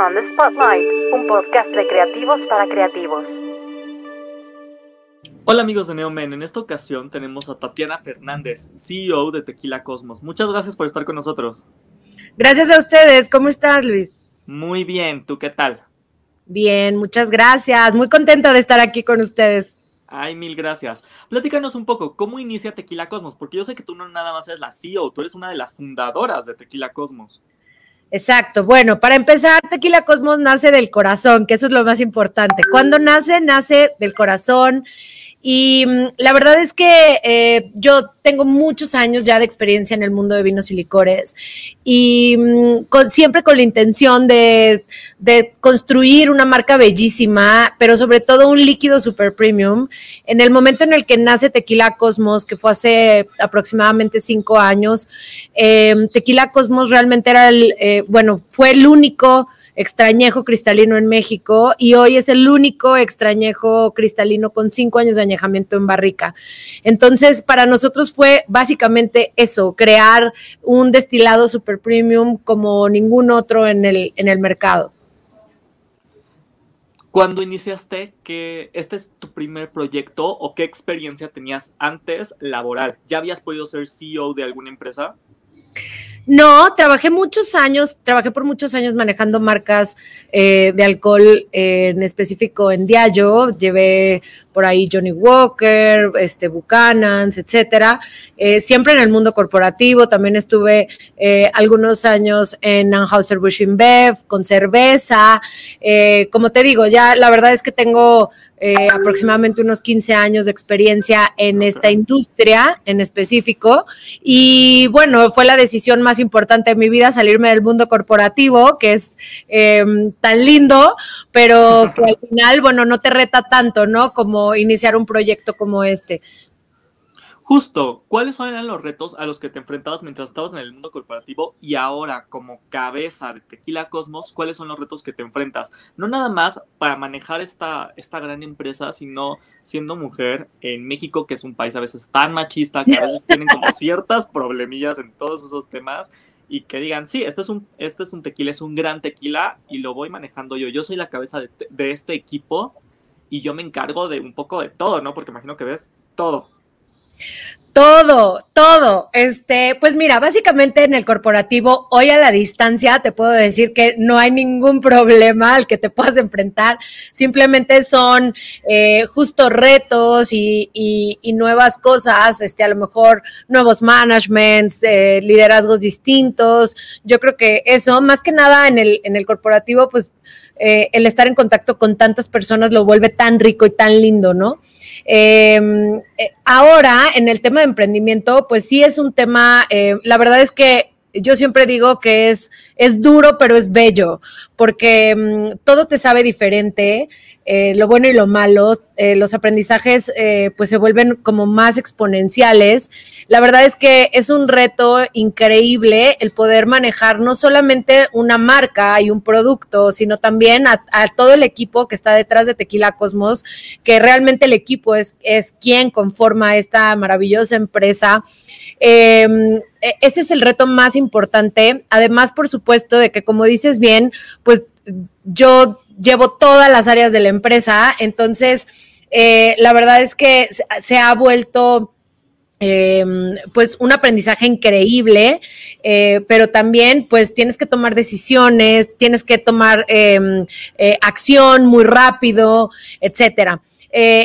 On the Spotlight, un podcast de creativos para creativos. Hola amigos de Neomen, en esta ocasión tenemos a Tatiana Fernández, CEO de Tequila Cosmos. Muchas gracias por estar con nosotros. Gracias a ustedes, ¿cómo estás Luis? Muy bien, ¿tú qué tal? Bien, muchas gracias, muy contenta de estar aquí con ustedes. Ay, mil gracias. Platícanos un poco, ¿cómo inicia Tequila Cosmos? Porque yo sé que tú no nada más eres la CEO, tú eres una de las fundadoras de Tequila Cosmos. Exacto. Bueno, para empezar, Tequila Cosmos nace del corazón, que eso es lo más importante. Cuando nace, nace del corazón. Y mm, la verdad es que eh, yo tengo muchos años ya de experiencia en el mundo de vinos y licores y mm, siempre con la intención de, de, construir una marca bellísima, pero sobre todo un líquido super premium. En el momento en el que nace Tequila Cosmos, que fue hace aproximadamente cinco años, eh, Tequila Cosmos realmente era el, eh, bueno, fue el único extrañejo cristalino en México y hoy es el único extrañejo cristalino con cinco años de añejamiento en barrica. Entonces, para nosotros fue básicamente eso, crear un destilado super premium como ningún otro en el, en el mercado. Cuando iniciaste, este es tu primer proyecto o qué experiencia tenías antes laboral? ¿Ya habías podido ser CEO de alguna empresa? No, trabajé muchos años, trabajé por muchos años manejando marcas eh, de alcohol, eh, en específico en Diallo, llevé por ahí Johnny Walker, este Buchanan's, etcétera. Eh, siempre en el mundo corporativo, también estuve algunos años en Anheuser Busch InBev con cerveza. como te digo, ya la verdad es que tengo eh, aproximadamente unos 15 años de experiencia en esta industria en específico. Y bueno, fue la decisión más importante de mi vida salirme del mundo corporativo, que es em, tan lindo, pero que al final, bueno, no te reta tanto, ¿no? Como iniciar un proyecto como este. Justo, ¿cuáles eran los retos a los que te enfrentabas mientras estabas en el mundo corporativo y ahora como cabeza de Tequila Cosmos, cuáles son los retos que te enfrentas? No nada más para manejar esta, esta gran empresa, sino siendo mujer en México, que es un país a veces tan machista, que a veces tienen como ciertas problemillas en todos esos temas y que digan, sí, este es un, este es un tequila, es un gran tequila y lo voy manejando yo. Yo soy la cabeza de, de este equipo y yo me encargo de un poco de todo, ¿no? Porque imagino que ves todo. Todo, todo. Este, pues mira, básicamente en el corporativo, hoy a la distancia, te puedo decir que no hay ningún problema al que te puedas enfrentar. Simplemente son eh, justo retos y, nuevas cosas, este, a lo mejor nuevos managements, eh, liderazgos distintos. Yo creo que eso, más que nada en el, en el corporativo, pues eh, el estar en contacto con tantas personas lo vuelve tan rico y tan lindo, ¿no? Em, eh, ahora, en el tema de emprendimiento, pues sí es un tema, eh, la verdad es que yo siempre digo que es, es duro, pero es bello, porque mm, todo te sabe diferente, eh, lo bueno y lo malo, eh, los aprendizajes eh, pues se vuelven como más exponenciales. La verdad es que es un reto increíble el poder manejar no solamente una marca y un producto, sino también a, todo el equipo que está detrás de Tequila Cosmos, que realmente el equipo es, es quien conforma esta maravillosa empresa. Em, e, ese es el reto más importante. Además, por supuesto, de que como dices bien, pues yo llevo todas las áreas de la empresa, entonces eh, la verdad es que se ha vuelto... Em, pues un aprendizaje increíble, eh, pero también pues tienes que tomar decisiones, tienes que tomar em, eh, acción muy rápido, etcétera.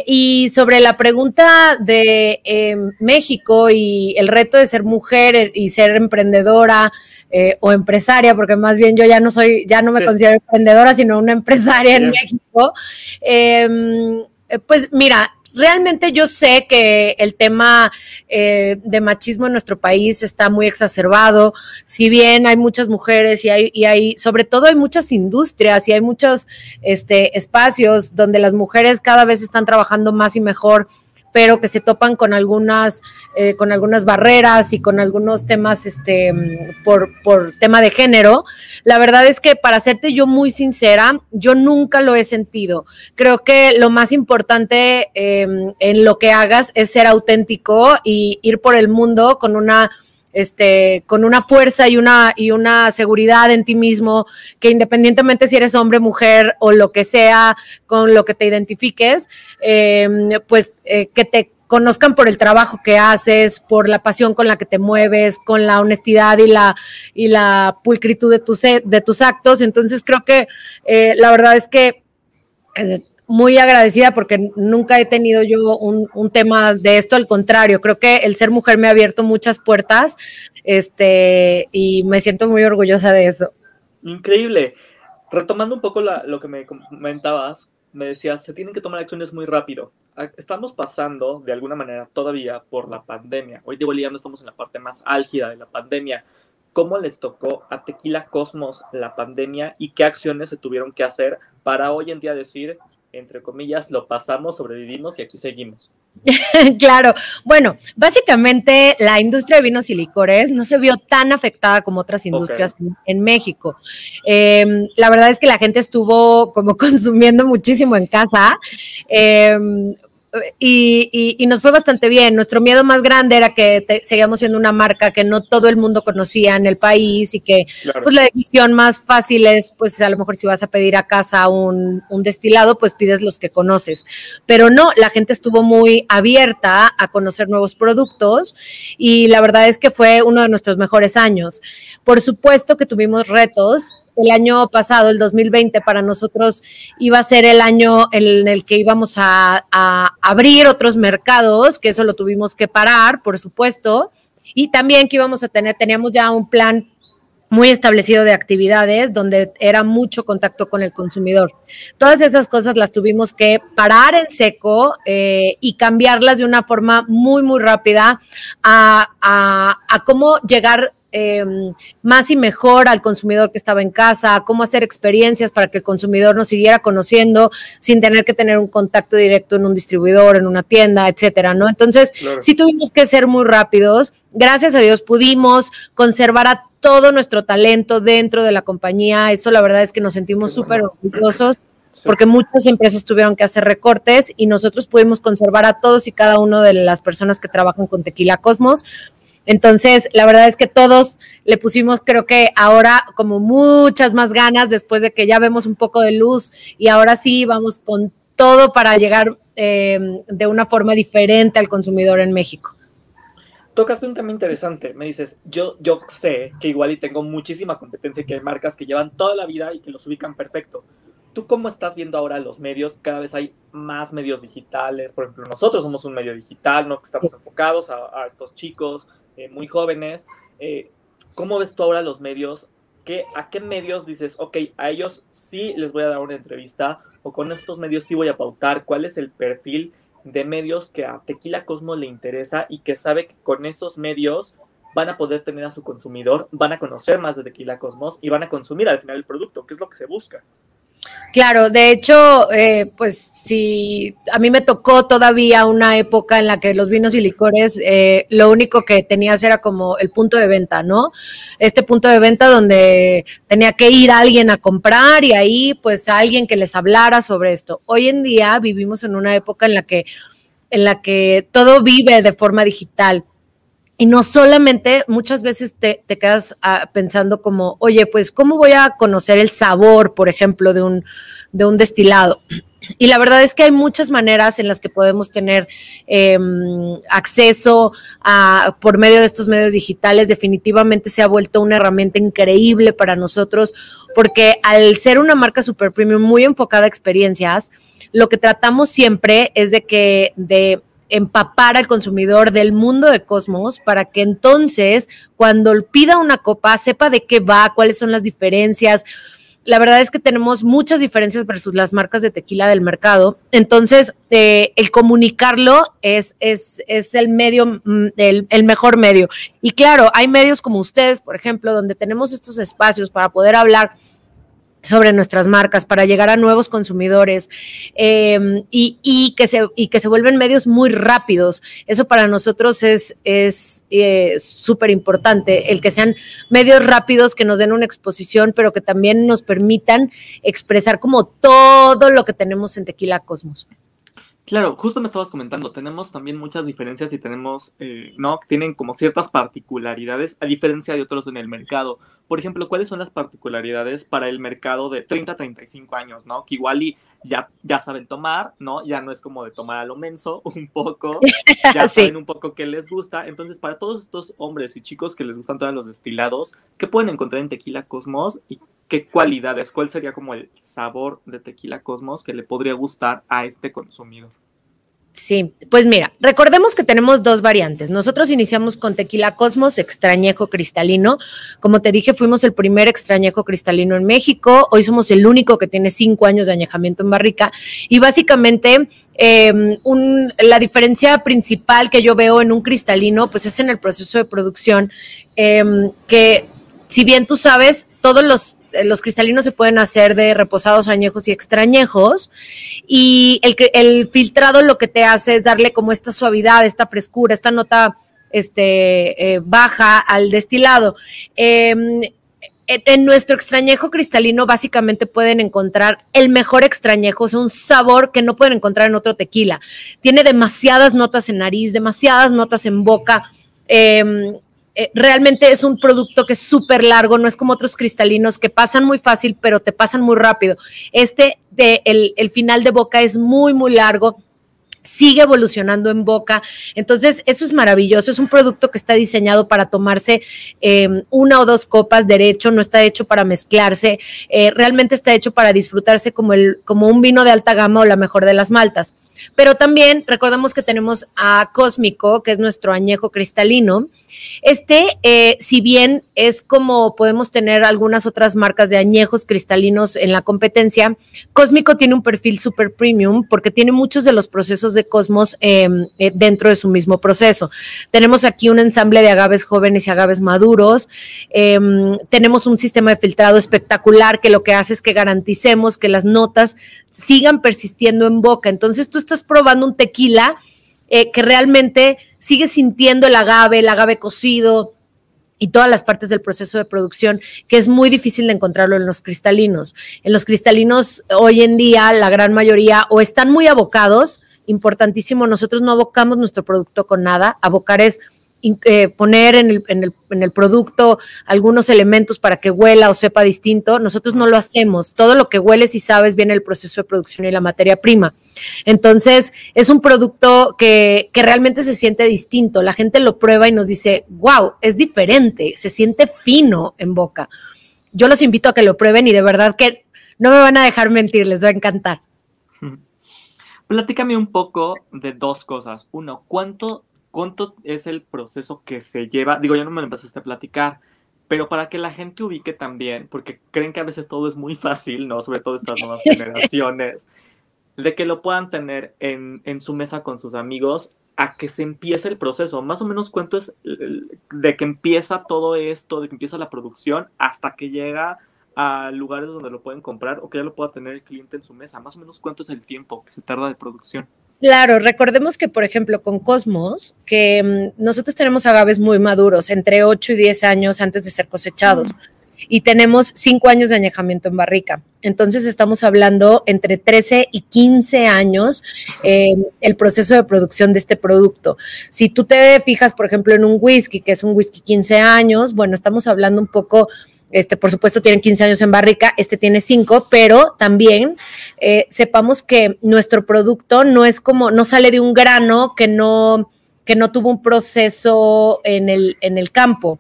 Y sobre la pregunta de em, México y el reto de ser mujer y ser emprendedora, eh, o empresaria, porque más bien yo ya no soy, ya no me considero emprendedora, sino una empresaria en México. Em, eh, pues mira, realmente yo sé que el tema eh, de machismo en nuestro país está muy exacerbado. Si bien hay muchas mujeres y hay, y hay, sobre todo hay muchas industrias y hay muchos este, espacios donde las mujeres cada vez están trabajando más y mejor pero que se topan con algunas, eh, con algunas barreras y con algunos temas este, por, por tema de género. La verdad es que para serte yo muy sincera, yo nunca lo he sentido. Creo que lo más importante em, en lo que hagas es ser auténtico y ir por el mundo con una este, con una fuerza y una, y una seguridad en ti mismo, que independientemente si eres hombre, mujer o lo que sea, con lo que te identifiques, em, pues eh, que te conozcan por el trabajo que haces, por la pasión con la que te mueves, con la honestidad y la, y la pulcritud de tus, de tus actos. Entonces creo que eh, la verdad es que eh, muy agradecida porque nunca he tenido yo un, un, tema de esto, al contrario, creo que el ser mujer me ha abierto muchas puertas este, y me siento muy orgullosa de eso. Increíble. Retomando un poco la, lo que me comentabas, me decías, se tienen que tomar acciones muy rápido. Estamos pasando, de alguna manera, todavía por la pandemia. Hoy de Bolivia estamos en la parte más álgida de la pandemia. ¿Cómo les tocó a Tequila Cosmos la pandemia y qué acciones se tuvieron que hacer para hoy en día decir, entre comillas, lo pasamos, sobrevivimos y aquí seguimos. claro, bueno, básicamente la industria de vinos y licores no se vio tan afectada como otras industrias en, México. Em, la verdad es que la gente estuvo como consumiendo muchísimo en casa. Eh, y, nos fue bastante bien. Nuestro miedo más grande era que seguíamos siendo una marca que no todo el mundo conocía en el país y que pues la decisión más fácil es, pues a lo mejor si vas a pedir a casa un, un, destilado, pues pides los que conoces. Pero no, la gente estuvo muy abierta a conocer nuevos productos y la verdad es que fue uno de nuestros mejores años. Por supuesto que tuvimos retos, el año pasado, el 2020, para nosotros iba a ser el año en el que íbamos a, abrir otros mercados, que eso lo tuvimos que parar, por supuesto, y también que íbamos a tener, teníamos ya un plan muy establecido de actividades donde era mucho contacto con el consumidor. Todas esas cosas las tuvimos que parar en seco eh, y cambiarlas de una forma muy, muy rápida a, a cómo llegar Em, más y mejor al consumidor que estaba en casa, cómo hacer experiencias para que el consumidor nos siguiera conociendo sin tener que tener un contacto directo en un distribuidor, en una tienda, etcétera, ¿no? Entonces, sí tuvimos que ser muy rápidos. Gracias a Dios pudimos conservar a todo nuestro talento dentro de la compañía. Eso la verdad es que nos sentimos súper orgullosos. porque muchas empresas tuvieron que hacer recortes y nosotros pudimos conservar a todos y cada uno de las personas que trabajan con Tequila Cosmos entonces, la verdad es que todos le pusimos, creo que ahora como muchas más ganas después de que ya vemos un poco de luz y ahora sí vamos con todo para llegar em, de una forma diferente al consumidor en México. Tocaste un tema interesante, me dices, yo, yo sé que igual y tengo muchísima competencia y que hay marcas que llevan toda la vida y que los ubican perfecto, ¿Tú cómo estás viendo ahora los medios? Cada vez hay más medios digitales. Por ejemplo, nosotros somos un medio digital, ¿no? Que estamos enfocados a, estos chicos eh, muy jóvenes. Eh, ¿Cómo ves tú ahora los medios? ¿Qué, ¿A qué medios dices, ok, a ellos sí les voy a dar una entrevista o con estos medios sí voy a pautar? ¿Cuál es el perfil de medios que a Tequila Cosmo le interesa y que sabe que con esos medios van a poder tener a su consumidor, van a conocer más de Tequila Cosmos y van a consumir al final el producto, que es lo que se busca? Claro, de hecho, eh, pues sí, a mí me tocó todavía una época en la que los vinos y licores, eh, lo único que tenías era como el punto de venta, ¿no? Este punto de venta donde tenía que ir alguien a comprar y ahí pues alguien que les hablara sobre esto. Hoy en día vivimos en una época en la que, en la que todo vive de forma digital. Y no solamente, muchas veces te, quedas ah, pensando como, oye, pues, ¿cómo voy a conocer el sabor, por ejemplo, de un, de un destilado? Y la verdad es que hay muchas maneras en las que podemos tener em, acceso a, por medio de estos medios digitales. Definitivamente se ha vuelto una herramienta increíble para nosotros, porque al ser una marca super premium muy enfocada a experiencias, lo que tratamos siempre es de que de empapar al consumidor del mundo de Cosmos para que entonces cuando pida una copa sepa de qué va, cuáles son las diferencias. La verdad es que tenemos muchas diferencias versus las marcas de tequila del mercado. Entonces, eh, el comunicarlo es, es, es el medio, mm, el, el mejor medio. Y claro, hay medios como ustedes, por ejemplo, donde tenemos estos espacios para poder hablar sobre nuestras marcas para llegar a nuevos consumidores em, y, que se, y que se vuelven medios muy rápidos. Eso para nosotros es súper eh, importante, el que sean medios rápidos que nos den una exposición, pero que también nos permitan expresar como todo lo que tenemos en Tequila Cosmos. Claro, justo me estabas comentando, tenemos también muchas diferencias y tenemos, eh, ¿no? Tienen como ciertas particularidades a diferencia de otros en el mercado. Por ejemplo, ¿cuáles son las particularidades para el mercado de 30 a 35 años, ¿no? Que igual y ya, ya saben tomar, ¿no? Ya no es como de tomar a lo menso un poco, ya saben un poco qué les gusta. Entonces, para todos estos hombres y chicos que les gustan todos los destilados, ¿qué pueden encontrar en Tequila Cosmos y qué cualidades? ¿Cuál sería como el sabor de Tequila Cosmos que le podría gustar a este consumidor? Sí, pues mira, recordemos que tenemos dos variantes. Nosotros iniciamos con tequila Cosmos, extrañejo cristalino. Como te dije, fuimos el primer extrañejo cristalino en México. Hoy somos el único que tiene cinco años de añejamiento en barrica. Y básicamente, em, la diferencia principal que yo veo en un cristalino, pues es en el proceso de producción, em, que si bien tú sabes, todos los los cristalinos se pueden hacer de reposados añejos y extrañejos y el, filtrado lo que te hace es darle como esta suavidad, esta frescura, esta nota este, eh, baja al destilado. Em, en nuestro extrañejo cristalino básicamente pueden encontrar el mejor extrañejo, es un sabor que no pueden encontrar en otro tequila. Tiene demasiadas notas en nariz, demasiadas notas en boca. Em, eh, realmente es un producto que es súper largo, no es como otros cristalinos que pasan muy fácil, pero te pasan muy rápido. Este, el, final de boca es muy, muy largo sigue evolucionando en boca. Entonces, eso es maravilloso. Es un producto que está diseñado para tomarse em, una o dos copas derecho, no está hecho para mezclarse, eh, realmente está hecho para disfrutarse como, el, como un vino de alta gama o la mejor de las maltas. Pero también recordemos que tenemos a Cósmico, que es nuestro añejo cristalino. Este, eh, si bien es como podemos tener algunas otras marcas de añejos cristalinos en la competencia, Cósmico tiene un perfil super premium porque tiene muchos de los procesos de Cosmos em, eh, dentro de su mismo proceso. Tenemos aquí un ensamble de agaves jóvenes y agaves maduros. Em, tenemos un sistema de filtrado espectacular que lo que hace es que garanticemos que las notas sigan persistiendo en boca. Entonces tú estás probando un tequila eh, que realmente sigue sintiendo el agave, el agave cocido y todas las partes del proceso de producción, que es muy difícil de encontrarlo en los cristalinos. En los cristalinos hoy en día la gran mayoría o están muy abocados, importantísimo, nosotros no abocamos nuestro producto con nada, abocar es eh, poner en el, en, el, en el, producto algunos elementos para que huela o sepa distinto, nosotros no lo hacemos. Todo lo que hueles y sabes viene el proceso de producción y la materia prima. Entonces, es un producto que, que realmente se siente distinto. La gente lo prueba y nos dice, wow, es diferente, se siente fino en boca. Yo los invito a que lo prueben y de verdad que no me van a dejar mentir, les va a encantar. Platícame un poco de dos cosas. Uno, ¿cuánto ¿Cuánto es el proceso que se lleva? Digo, ya no me lo empezaste a platicar, pero para que la gente ubique también, porque creen que a veces todo es muy fácil, ¿no? Sobre todo estas nuevas generaciones, de que lo puedan tener en, en, su mesa con sus amigos a que se empiece el proceso. Más o menos cuánto es de que empieza todo esto, de que empieza la producción, hasta que llega a lugares donde lo pueden comprar o que ya lo pueda tener el cliente en su mesa. Más o menos cuánto es el tiempo que se tarda de producción. Claro, recordemos que, por ejemplo, con Cosmos, que mm, nosotros tenemos agaves muy maduros, entre 8 y 10 años antes de ser cosechados, y tenemos 5 años de añejamiento en barrica. Entonces, estamos hablando entre 13 y 15 años eh, el proceso de producción de este producto. Si tú te fijas, por ejemplo, en un whisky, que es un whisky 15 años, bueno, estamos hablando un poco este, por supuesto, tienen 15 años en barrica, este tiene 5, pero también eh, sepamos que nuestro producto no es como, no sale de un grano que no, que no tuvo un proceso en el, en el campo.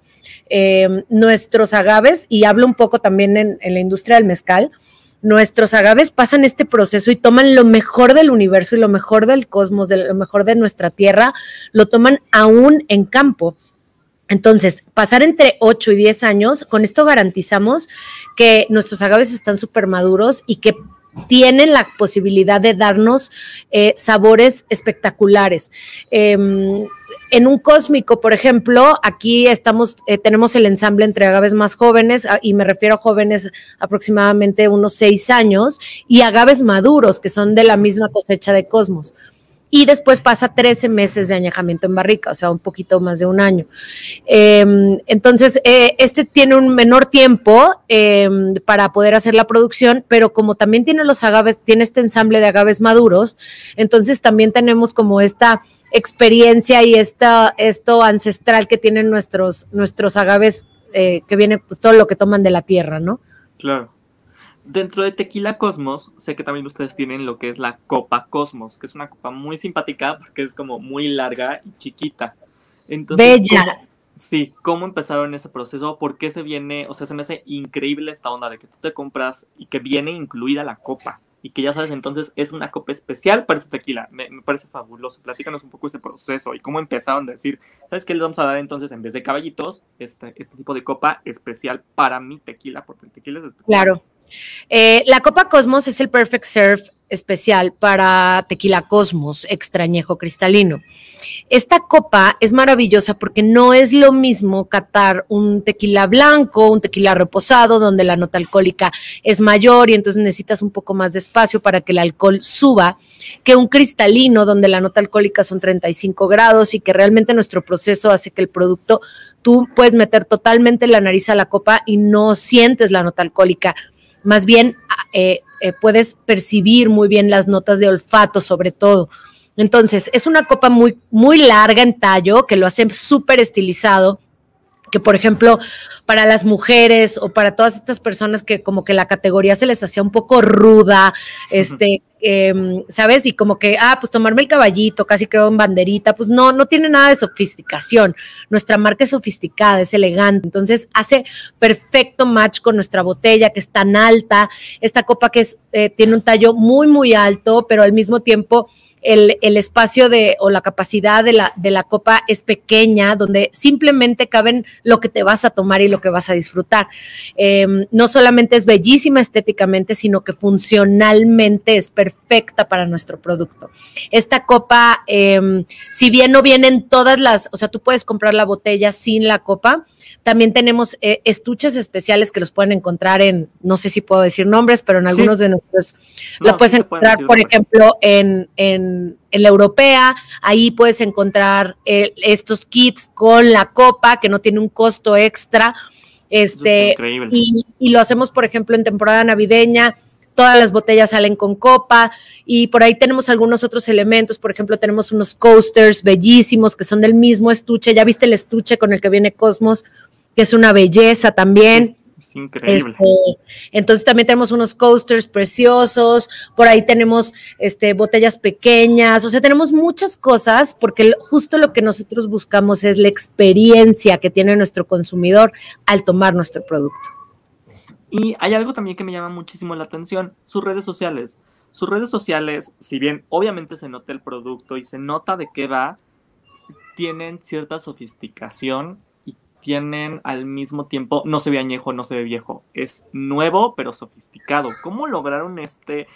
Em, nuestros agaves, y hablo un poco también en, en la industria del mezcal, nuestros agaves pasan este proceso y toman lo mejor del universo y lo mejor del cosmos, de lo mejor de nuestra tierra, lo toman aún en campo. Entonces, pasar entre 8 y 10 años, con esto garantizamos que nuestros agaves están súper maduros y que tienen la posibilidad de darnos eh, sabores espectaculares. Em, en un cósmico, por ejemplo, aquí estamos, eh, tenemos el ensamble entre agaves más jóvenes, ah, y me refiero a jóvenes aproximadamente unos 6 años, y agaves maduros, que son de la misma cosecha de Cosmos. Y después pasa 13 meses de añejamiento en barrica, o sea, un poquito más de un año. Em, entonces, eh, este tiene un menor tiempo em, para poder hacer la producción, pero como también tiene los agaves, tiene este ensamble de agaves maduros, entonces también tenemos como esta experiencia y esta, esto ancestral que tienen nuestros, nuestros agaves, eh, que viene pues, todo lo que toman de la tierra, ¿no? Claro. Dentro de Tequila Cosmos, sé que también ustedes tienen lo que es la Copa Cosmos, que es una copa muy simpática porque es como muy larga y chiquita. Entonces, Bella. sí, ¿cómo empezaron ese proceso? ¿Por qué se viene? O sea, se me hace increíble esta onda de que tú te compras y que viene incluida la copa y que ya sabes, entonces es una copa especial para ese tequila. Me, parece fabuloso. Platícanos un poco este proceso y cómo empezaron a decir, ¿sabes qué les vamos a dar entonces en vez de caballitos? Este, este tipo de copa especial para mi tequila, porque el tequila es especial. Claro. Eh, la Copa Cosmos es el Perfect Serve especial para tequila Cosmos, extrañejo cristalino. Esta copa es maravillosa porque no es lo mismo catar un tequila blanco, un tequila reposado, donde la nota alcohólica es mayor y entonces necesitas un poco más de espacio para que el alcohol suba, que un cristalino, donde la nota alcohólica son 35 grados y que realmente nuestro proceso hace que el producto, tú puedes meter totalmente la nariz a la copa y no sientes la nota alcohólica más bien eh, eh, puedes percibir muy bien las notas de olfato sobre todo. Entonces, es una copa muy, muy larga en tallo, que lo hace súper estilizado, que por ejemplo, para las mujeres o para todas estas personas que como que la categoría se les hacía un poco ruda, este, Em, ¿sabes? Y como que, ah, pues tomarme el caballito, casi creo en banderita, pues no, no tiene nada de sofisticación. Nuestra marca es sofisticada, es elegante, entonces hace perfecto match con nuestra botella que es tan alta, esta copa que es, eh, tiene un tallo muy, muy alto, pero al mismo tiempo el, espacio de, o la capacidad de la, de la copa es pequeña, donde simplemente caben lo que te vas a tomar y lo que vas a disfrutar. Em, no solamente es bellísima estéticamente, sino que funcionalmente es perfecta para nuestro producto. Esta copa, em, si bien no vienen todas las, o sea, tú puedes comprar la botella sin la copa, también tenemos eh, estuches especiales que los pueden encontrar en, no sé si puedo decir nombres, pero en algunos de nuestros, lo puedes encontrar, por ejemplo, en, en, la europea, ahí puedes encontrar eh, estos kits con la copa que no tiene un costo extra. Este, y, y lo hacemos, por ejemplo, en temporada navideña todas las botellas salen con copa y por ahí tenemos algunos otros elementos, por ejemplo, tenemos unos coasters bellísimos que son del mismo estuche, ya viste el estuche con el que viene Cosmos, que es una belleza también. Es increíble. Este, entonces también tenemos unos coasters preciosos, por ahí tenemos este, botellas pequeñas, o sea, tenemos muchas cosas porque justo lo que nosotros buscamos es la experiencia que tiene nuestro consumidor al tomar nuestro producto. Y hay algo también que me llama muchísimo la atención, sus redes sociales. Sus redes sociales, si bien obviamente se nota el producto y se nota de qué va, tienen cierta sofisticación y tienen al mismo tiempo, no se ve añejo, no se ve viejo, es nuevo pero sofisticado. ¿Cómo lograron este,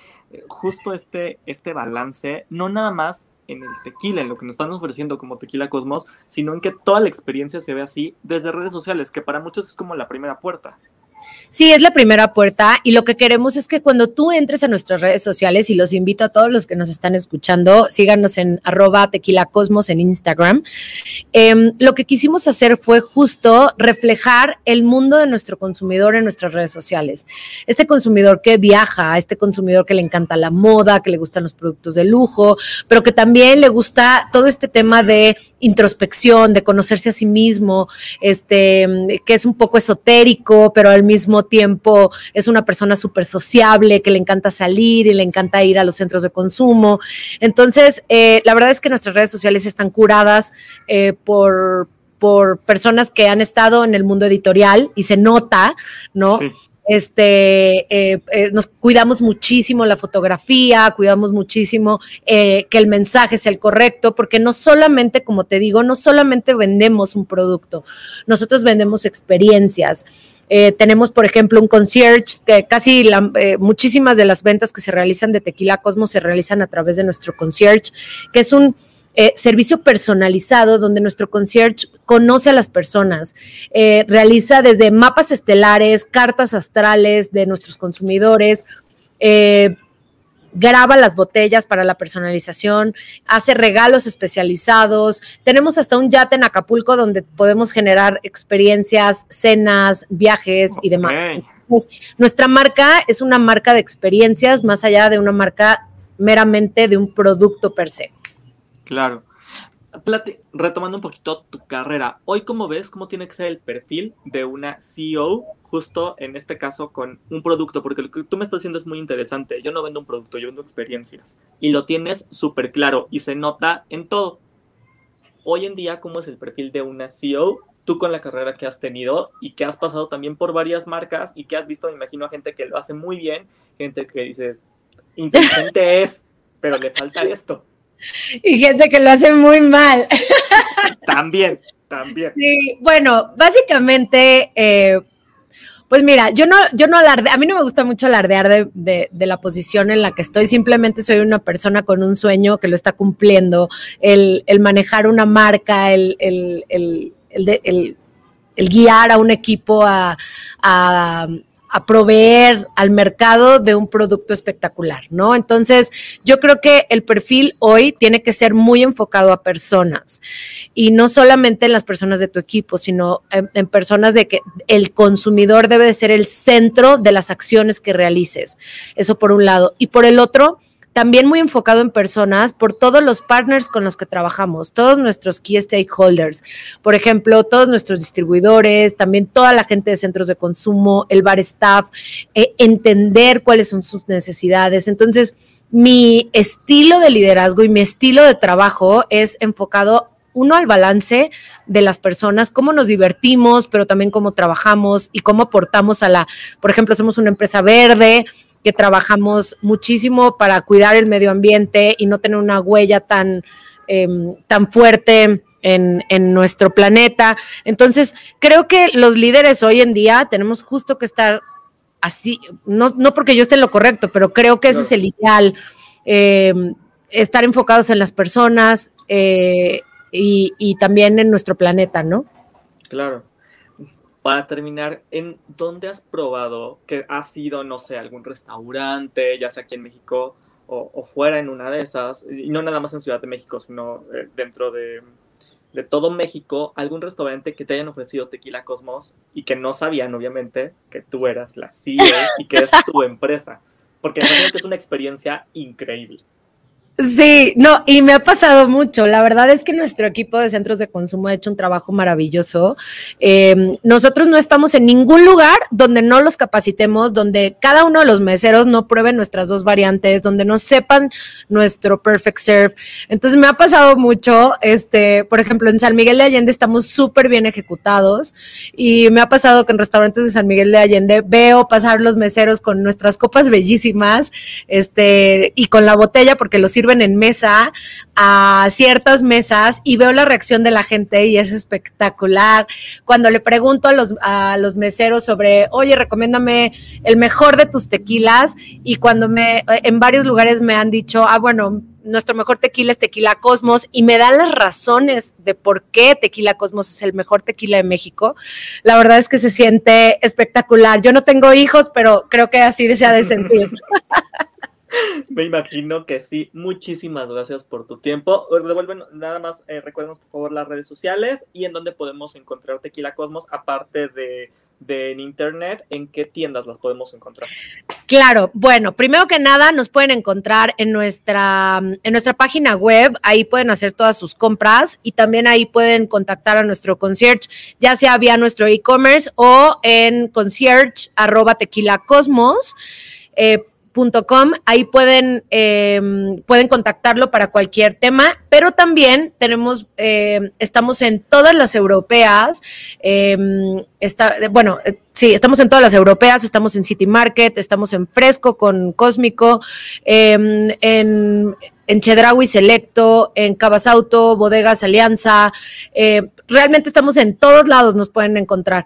justo este, este balance? No nada más en el tequila, en lo que nos están ofreciendo como Tequila Cosmos, sino en que toda la experiencia se ve así desde redes sociales, que para muchos es como la primera puerta. Sí, es la primera puerta y lo que queremos es que cuando tú entres a nuestras redes sociales y los invito a todos los que nos están escuchando, síganos en arroba tequilacosmos en Instagram. Em, lo que quisimos hacer fue justo reflejar el mundo de nuestro consumidor en nuestras redes sociales. Este consumidor que viaja, este consumidor que le encanta la moda, que le gustan los productos de lujo, pero que también le gusta todo este tema de introspección, de conocerse a sí mismo, este, que es un poco esotérico, pero al mismo tiempo es una persona súper sociable, que le encanta salir y le encanta ir a los centros de consumo. Entonces, eh, la verdad es que nuestras redes sociales están curadas eh, por por personas que han estado en el mundo editorial y se nota, ¿no? Este, eh, eh, nos cuidamos muchísimo la fotografía, cuidamos muchísimo eh, que el mensaje sea el correcto, porque no solamente, como te digo, no solamente vendemos un producto, nosotros vendemos experiencias. tenemos, por ejemplo, un concierge que casi muchísimas de las ventas que se realizan de Tequila Cosmos se realizan a través de nuestro concierge, que es un servicio personalizado donde nuestro concierge conoce a las personas, eh, realiza desde mapas estelares, cartas astrales de nuestros consumidores, eh, graba las botellas para la personalización, hace regalos especializados. Tenemos hasta un yate en Acapulco donde podemos generar experiencias, cenas, viajes y demás. nuestra marca es una marca de experiencias más allá de una marca meramente de un producto per se. Claro retomando un poquito tu carrera, hoy cómo ves cómo tiene que ser el perfil de una CEO, justo en este caso con un producto, porque lo que tú me estás diciendo es muy interesante. Yo no vendo un producto, yo vendo experiencias. Y lo tienes súper claro y se nota en todo. Hoy en día, ¿cómo es el perfil de una CEO? Tú con la carrera que has tenido y que has pasado también por varias marcas y que has visto, me imagino, a gente que lo hace muy bien, gente que dices, inteligente es, pero le falta esto y gente que lo hace muy mal. También, también. Sí, bueno, básicamente, eh, pues mira, yo no, yo no alarde, a mí no me gusta mucho alardear de, la posición en la que estoy, simplemente soy una persona con un sueño que lo está cumpliendo, el, manejar una marca, el, el, el, guiar a un equipo a a proveer al mercado de un producto espectacular, ¿no? Entonces, yo creo que el perfil hoy tiene que ser muy enfocado a personas y no solamente en las personas de tu equipo, sino en, personas de que el consumidor debe de ser el centro de las acciones que realices. Eso por un lado. Y por el otro, también muy enfocado en personas por todos los partners con los que trabajamos, todos nuestros key stakeholders, por ejemplo, todos nuestros distribuidores, también toda la gente de centros de consumo, el bar staff, eh, entender cuáles son sus necesidades. Entonces, mi estilo de liderazgo y mi estilo de trabajo es enfocado uno al balance de las personas, cómo nos divertimos, pero también cómo trabajamos y cómo aportamos a la, por ejemplo, somos una empresa verde, que trabajamos muchísimo para cuidar el medio ambiente y no tener una huella tan, em, tan fuerte en, en, nuestro planeta. Entonces, creo que los líderes hoy en día tenemos justo que estar así, no, no porque yo esté en lo correcto, pero creo que ese es el ideal, em, estar enfocados en las personas eh, y, y también en nuestro planeta, ¿no? Claro para terminar, ¿en dónde has probado que has sido, no sé, algún restaurante, ya sea aquí en México o, fuera en una de esas, y no nada más en Ciudad de México, sino eh, dentro de, de, todo México, algún restaurante que te hayan ofrecido Tequila Cosmos y que no sabían, obviamente, que tú eras la CEO y que es tu empresa? Porque realmente es una experiencia increíble. Sí, no, y me ha pasado mucho. La verdad es que nuestro equipo de centros de consumo ha hecho un trabajo maravilloso. Em, nosotros no estamos en ningún lugar donde no los capacitemos, donde cada uno de los meseros no prueben nuestras dos variantes, donde no sepan nuestro perfect serve. Entonces me ha pasado mucho, este, por ejemplo, en San Miguel de Allende estamos súper bien ejecutados y me ha pasado que en restaurantes de San Miguel de Allende veo pasar los meseros con nuestras copas bellísimas, este, y con la botella porque los sirven en mesa a ciertas mesas y veo la reacción de la gente y es espectacular. Cuando le pregunto a los, a los meseros sobre, oye, recomiéndame el mejor de tus tequilas y cuando me, en varios lugares me han dicho, ah, bueno, nuestro mejor tequila es Tequila Cosmos y me dan las razones de por qué Tequila Cosmos es el mejor tequila de México. La verdad es que se siente espectacular. Yo no tengo hijos, pero creo que así se de sentir. Me imagino que sí. Muchísimas gracias por tu tiempo. Devuelven nada más, eh, por favor las redes sociales y en dónde podemos encontrar Tequila Cosmos, aparte de, de en internet, en qué tiendas las podemos encontrar. Claro, bueno, primero que nada nos pueden encontrar en nuestra, en nuestra página web, ahí pueden hacer todas sus compras y también ahí pueden contactar a nuestro concierge, ya sea vía nuestro e-commerce o en concierge arroba tequila cosmos. Eh, ahí pueden, em, pueden contactarlo para cualquier tema, pero también tenemos, em, estamos en todas las europeas, em, está, bueno, sí, estamos en todas las europeas, estamos en City Market, estamos en Fresco con Cósmico, en, en Chedraui Selecto, en Cabasauto, Bodegas Alianza, realmente estamos en todos lados, nos pueden encontrar.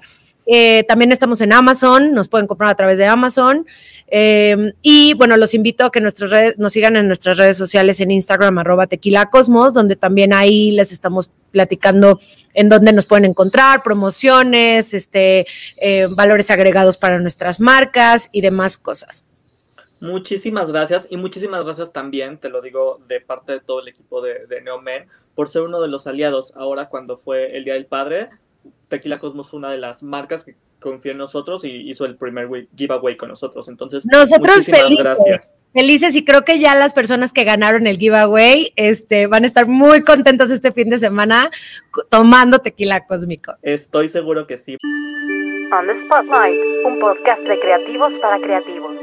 Eh, también estamos en Amazon, nos pueden comprar a través de Amazon. Em, y bueno, los invito a que nuestras redes, nos sigan en nuestras redes sociales en Instagram, arroba tequila cosmos, donde también ahí les estamos platicando en dónde nos pueden encontrar, promociones, este, eh, valores agregados para nuestras marcas y demás cosas. Muchísimas gracias y muchísimas gracias también, te lo digo de parte de todo el equipo de, de Neomen, por ser uno de los aliados. Ahora cuando fue el Día del Padre, Tequila Cosmos fue una de las marcas que confió en nosotros y hizo el primer giveaway con nosotros. Entonces, nosotros felices, gracias. felices y creo que ya las personas que ganaron el giveaway este, van a estar muy contentos este fin de semana tomando tequila cósmico. Estoy seguro que sí. On the Spotlight, un podcast de creativos para creativos.